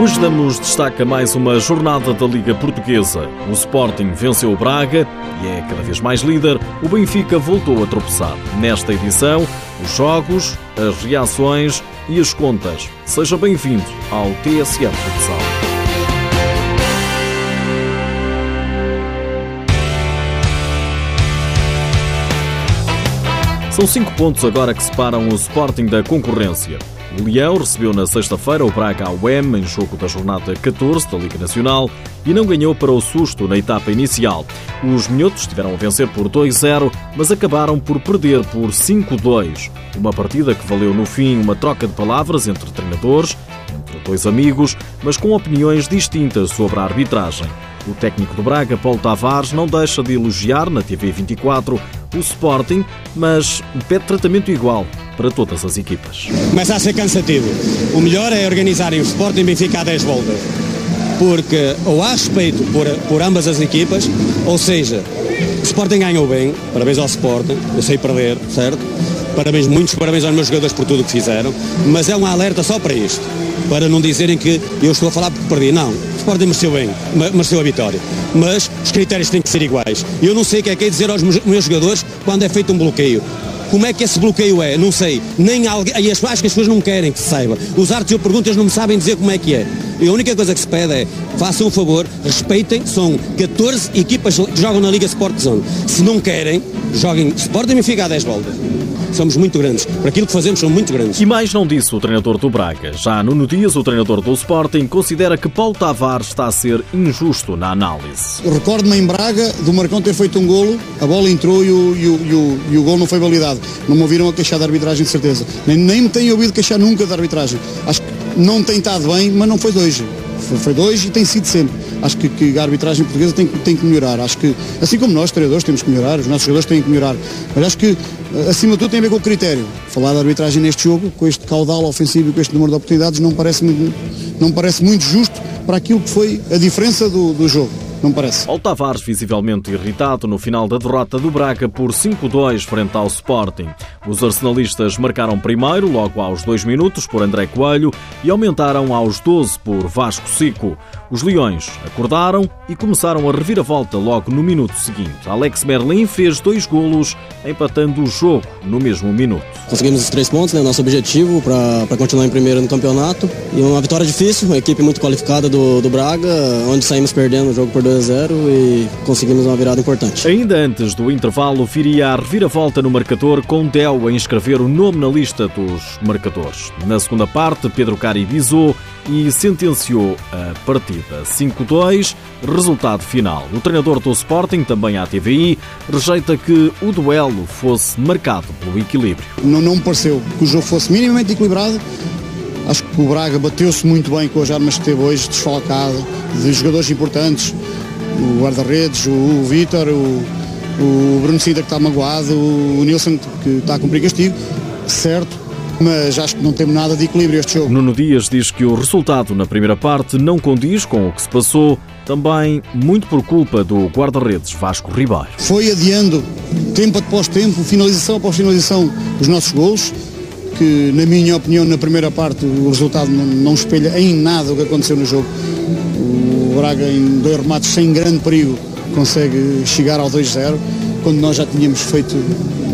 Hoje damos destaque a mais uma jornada da Liga Portuguesa. O Sporting venceu o Braga e é cada vez mais líder. O Benfica voltou a tropeçar. Nesta edição, os jogos, as reações e as contas. Seja bem-vindo ao TSF Futsal. São cinco pontos agora que separam o Sporting da concorrência. O Leão recebeu na sexta-feira o Braga ao UEM em jogo da jornada 14 da Liga Nacional e não ganhou para o susto na etapa inicial. Os minhotos tiveram a vencer por 2-0, mas acabaram por perder por 5-2. Uma partida que valeu no fim uma troca de palavras entre treinadores, entre dois amigos, mas com opiniões distintas sobre a arbitragem. O técnico do Braga, Paulo Tavares, não deixa de elogiar na TV 24 o Sporting, mas pede tratamento igual para todas as equipas. Começa a ser cansativo. O melhor é organizarem o Sporting Benfica a 10 voltas. Porque ou há respeito por, por ambas as equipas, ou seja, o Sporting ganhou bem, parabéns ao Sporting, eu sei perder, certo? Parabéns, muitos parabéns aos meus jogadores por tudo o que fizeram, mas é um alerta só para isto, para não dizerem que eu estou a falar porque perdi. Não, o Sporting mereceu bem, mereceu a vitória, mas os critérios têm que ser iguais. Eu não sei o que é que é dizer aos meus jogadores quando é feito um bloqueio. Como é que esse bloqueio é? Não sei. Nem alguém, acho que as pessoas não querem que se saiba. Os árbitros, eu pergunto, eles não me sabem dizer como é que é. E a única coisa que se pede é, façam o favor, respeitem, são 14 equipas que jogam na Liga Sport Zone. Se não querem, joguem Sporting e fica a 10 voltas somos muito grandes. Para aquilo que fazemos, somos muito grandes. E mais não disse o treinador do Braga. Já Nuno Dias, o treinador do Sporting, considera que Paulo Tavares está a ser injusto na análise. Recordo-me em Braga do Marcão ter feito um golo, a bola entrou e o, e o, e o, e o golo não foi validado. Não me ouviram a queixar da arbitragem, de certeza. Nem, nem me têm ouvido queixar nunca da arbitragem. Acho que não tem estado bem, mas não foi dois. Foi, foi dois e tem sido sempre. Acho que, que, a arbitragem portuguesa tem, tem que melhorar. Acho que, assim como nós, treinadores, temos que melhorar, os nossos jogadores têm que melhorar. Mas acho que, acima de tudo, tem a ver com o critério. Falar da arbitragem neste jogo, com este caudal ofensivo e com este número de oportunidades, não parece muito, não parece muito justo para aquilo que foi a diferença do, do jogo não parece. Ao Tavares visivelmente irritado no final da derrota do Braga por 5-2 frente ao Sporting. Os arsenalistas marcaram primeiro, logo aos 2 minutos, por André Coelho e aumentaram aos 12 por Vasco Sico. Os Leões acordaram e começaram a reviravolta logo no minuto seguinte. Alex Merlin fez dois golos, empatando o jogo no mesmo minuto. Conseguimos os três pontos, né, nosso objetivo para continuar em primeiro no campeonato. E uma vitória difícil, uma equipe muito qualificada do, do Braga, onde saímos perdendo o jogo por 2 a 0 e conseguimos uma virada importante. Ainda antes do intervalo, viria a reviravolta no marcador com Del a inscrever o nome na lista dos marcadores. Na segunda parte, Pedro Cari bisou e sentenciou a partida 5-2. Resultado final. O treinador do Sporting, também à TVI, rejeita que o duelo fosse marcado pelo equilíbrio. Não, não me pareceu que o jogo fosse minimamente equilibrado. Acho que o Braga bateu-se muito bem com as armas que teve hoje, desfalcado, de jogadores importantes, o guarda-redes, o, o Vítor, o, o Bruno Cida que está magoado, o, Nilson que está a cumprir castigo, certo, mas acho que não temos nada de equilíbrio este jogo. Nuno Dias diz que o resultado na primeira parte não condiz com o que se passou, também muito por culpa do guarda-redes Vasco Ribeiro. Foi adiando, tempo após tempo, finalização após finalização, os nossos gols, que na minha opinião na primeira parte o resultado não, não espelha em nada o que aconteceu no jogo. O Braga em dois remates sem grande perigo consegue chegar ao 2-0, quando nós já tínhamos feito,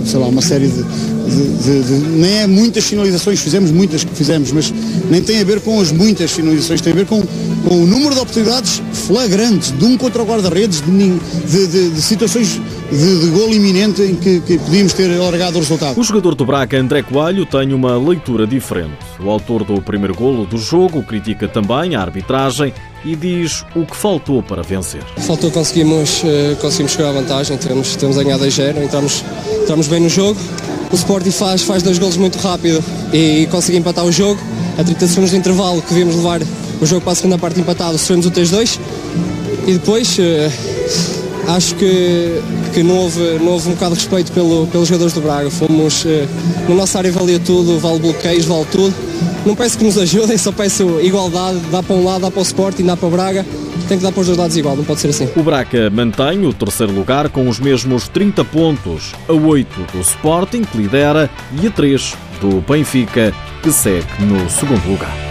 sei lá, uma série de, de, de, de, nem é muitas finalizações, fizemos muitas que fizemos, mas nem tem a ver com as muitas finalizações, tem a ver com, com o número de oportunidades flagrantes de um contra o guarda-redes, de, de, situações de, de golo iminente em que, que podíamos ter alargado o resultado. O jogador do Braga, André Coelho, tem uma leitura diferente. O autor do primeiro golo do jogo critica também a arbitragem e diz o que faltou para vencer. Faltou, conseguimos, eh, conseguimos chegar à vantagem, temos, temos ganhado a 0, entramos, entramos bem no jogo, o Sporting faz, faz dois golos muito rápido e consegue empatar o jogo. A 30 segundos de intervalo que devíamos levar o jogo para a segunda parte empatado, sofremos o 3-2 e depois uh, acho que, que não, houve, não houve um bocado de respeito pelo, pelos jogadores do Braga. Fomos, uh, na nossa área valia tudo, vale bloqueios, vale tudo. Não peço que nos ajudem, só peço igualdade, dá para um lado, dá para o Sporting, dá para o Braga tem que dar para os dois lados igual, não pode ser assim. O Braca mantém o terceiro lugar com os mesmos 30 pontos, a 8 do Sporting, que lidera, e a 3 do Benfica, que segue no segundo lugar.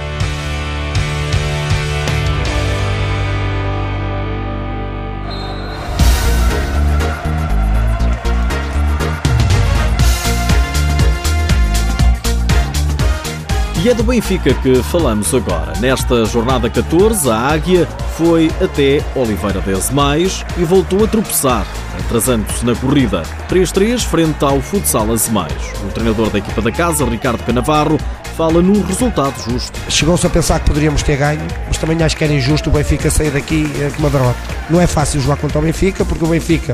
E é do Benfica que falamos agora. Nesta jornada 14, a Águia foi até Oliveira de Mais e voltou a tropeçar, atrasando-se na corrida. 3-3 frente ao Futsal Azemais. O treinador da equipa da casa, Ricardo Canavarro, fala no resultado justo. Chegou-se a pensar que poderíamos ter ganho, mas também acho que era injusto o Benfica sair daqui eh, com uma derrota. Não é fácil jogar contra o Benfica, porque o Benfica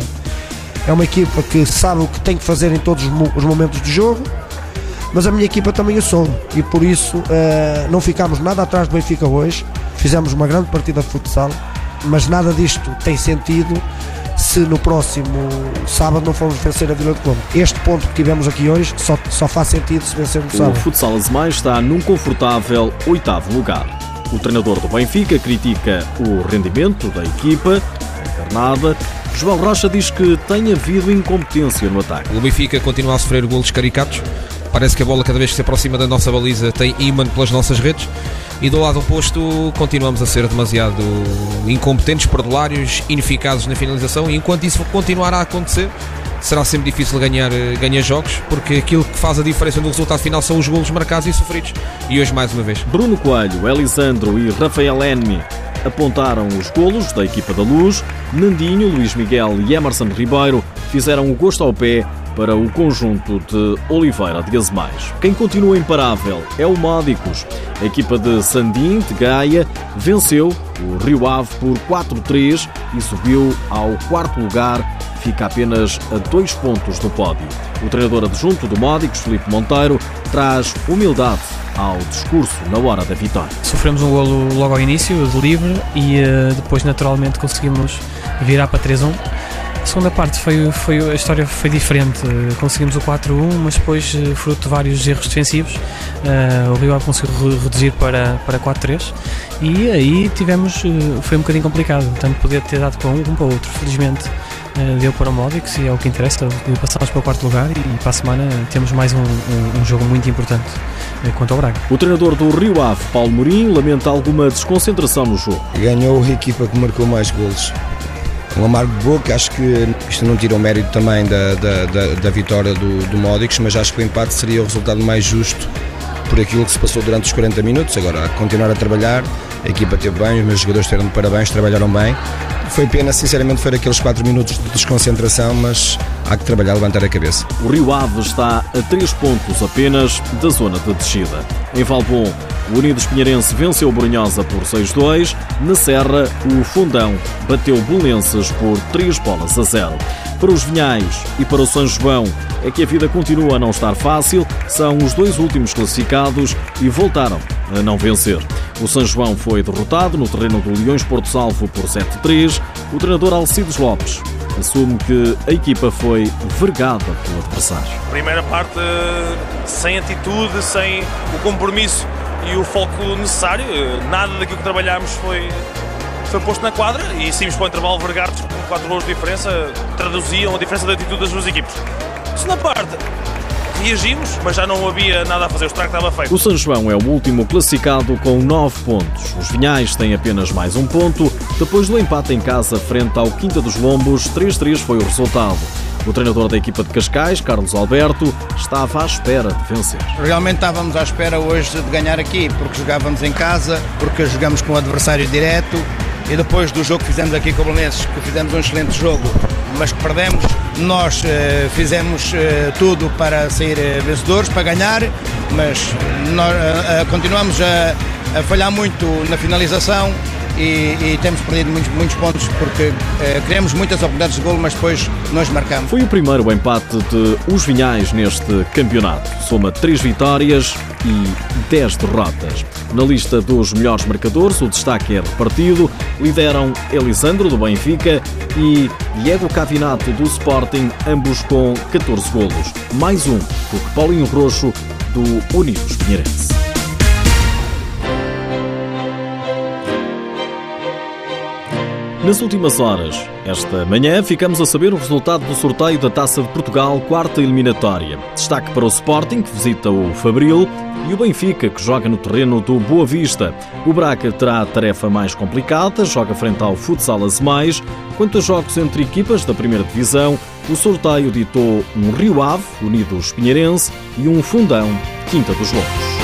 é uma equipa que sabe o que tem que fazer em todos os momentos de jogo, mas a minha equipa também o sou e por isso uh, não ficámos nada atrás do Benfica hoje. Fizemos uma grande partida de futsal, mas nada disto tem sentido se no próximo sábado não formos vencer a Vila de Conde. Este ponto que tivemos aqui hoje só, só faz sentido se vencermos no sábado. O futsal Azemais está num confortável oitavo lugar. O treinador do Benfica critica o rendimento da equipa encarnada João Rocha diz que tem havido incompetência no ataque. O Benfica continua a sofrer golos caricatos. Parece que a bola, cada vez que se aproxima da nossa baliza, tem imã pelas nossas redes. E do lado oposto, continuamos a ser demasiado incompetentes, perdulários, ineficazes na finalização. E enquanto isso continuar a acontecer, será sempre difícil ganhar, ganhar jogos, porque aquilo que faz a diferença no resultado final são os golos marcados e sofridos. E hoje, mais uma vez. Bruno Coelho, Elisandro e Rafael Enmi apontaram os golos da equipa da Luz. Nandinho, Luís Miguel e Emerson Ribeiro fizeram o gosto ao pé para o conjunto de Oliveira de Azemais. Quem continua imparável é o Módicos. A equipa de Sandim, de Gaia, venceu o Rio Ave por 4-3 e subiu ao quarto lugar, fica apenas a dois pontos do pódio. O treinador adjunto do Módicos, Felipe Monteiro, traz humildade ao discurso na hora da vitória. Sofremos um golo logo ao início, de livre, e uh, depois naturalmente conseguimos virar para 3-1. A segunda parte foi, foi, a história foi diferente. Conseguimos o 4-1, mas depois, eh, fruto de vários erros defensivos, uh, o Rio Ave conseguiu reduzir para, para 4-3 e aí tivemos, foi um bocadinho complicado, tanto poder ter dado para um como para o outro. Felizmente uh, deu para o Módix e é o que interessa, passamos para o quarto lugar e, e para a semana temos mais um, um, um jogo muito importante quanto ao Braga. O treinador do Rio Ave, Paulo Mourinho, lamenta alguma desconcentração no jogo. Ganhou a equipa que marcou mais golos. Um amargo de boca, acho que isto não tira o mérito também da, da, da, da vitória do, do Módicos, mas acho que o empate seria o resultado mais justo por aquilo que se passou durante os 40 minutos. Agora, continuar a trabalhar, a equipa teve bem, os meus jogadores tiveram parabéns, trabalharam bem. Foi pena, sinceramente, foi aqueles 4 minutos de desconcentração, mas há que trabalhar, levantar a cabeça. O Rio Ave está a 3 pontos apenas da zona de descida. Em Valbom, o Unidos Pinheirense venceu Brunhosa por 6-2. Na Serra, o Fundão bateu o Belenenses por 3 bolas a 0. Para os Vinhais e para o São João é que a vida continua a não estar fácil, são os dois últimos classificados e voltaram a não vencer. O São João foi derrotado no terreno do Leões Porto Salvo por 7-3. O treinador Alcides Lopes assume que a equipa foi vergada pelo adversário. Primeira parte sem atitude, sem o compromisso e o foco necessário. Nada daquilo que trabalhámos foi foi posto na quadra e saímos para o intervalo vergados com 4 gols de diferença, traduziam a diferença de atitude das duas equipes. na parte, reagimos, mas já não havia nada a fazer, o estrago estava feito. O São João é o último classificado com 9 pontos. Os Vinhais têm apenas mais um ponto. Depois do empate em casa frente ao Quinta dos Lombos, 3-3 foi o resultado. O treinador da equipa de Cascais, Carlos Alberto, estava à espera de vencer. Realmente estávamos à espera hoje de ganhar aqui, porque jogávamos em casa, porque jogamos com o adversário direto, e depois do jogo que fizemos aqui com o Belenenses, que fizemos um excelente jogo, mas que perdemos, nós uh, fizemos uh, tudo para sair uh, vencedores, para ganhar, mas nós continuamos a, a falhar muito na finalização e, e, temos perdido muitos, muitos pontos porque uh, criamos muitas oportunidades de gol, mas depois nós marcamos. Foi o primeiro empate de Os Vinhais neste campeonato. Soma 3 vitórias e 10 derrotas. Na lista dos melhores marcadores, o destaque é repartido. Lideram Elisandro, do Benfica, e Diego Cavinato, do Sporting, ambos com 14 golos. Mais um do que Paulinho Roxo, do Unidos Pinheirense. Nas últimas horas, esta manhã, ficamos a saber o resultado do sorteio da Taça de Portugal, quarta eliminatória. Destaque para o Sporting, que visita o Fabril, e o Benfica, que joga no terreno do Boa Vista. O Braga terá a tarefa mais complicada, joga frente ao Futsal Mais. Quanto a jogos entre equipas da primeira divisão, o sorteio ditou um Rio Ave, Unidos Pinheirense, e um Fundão, Quinta dos Lobos.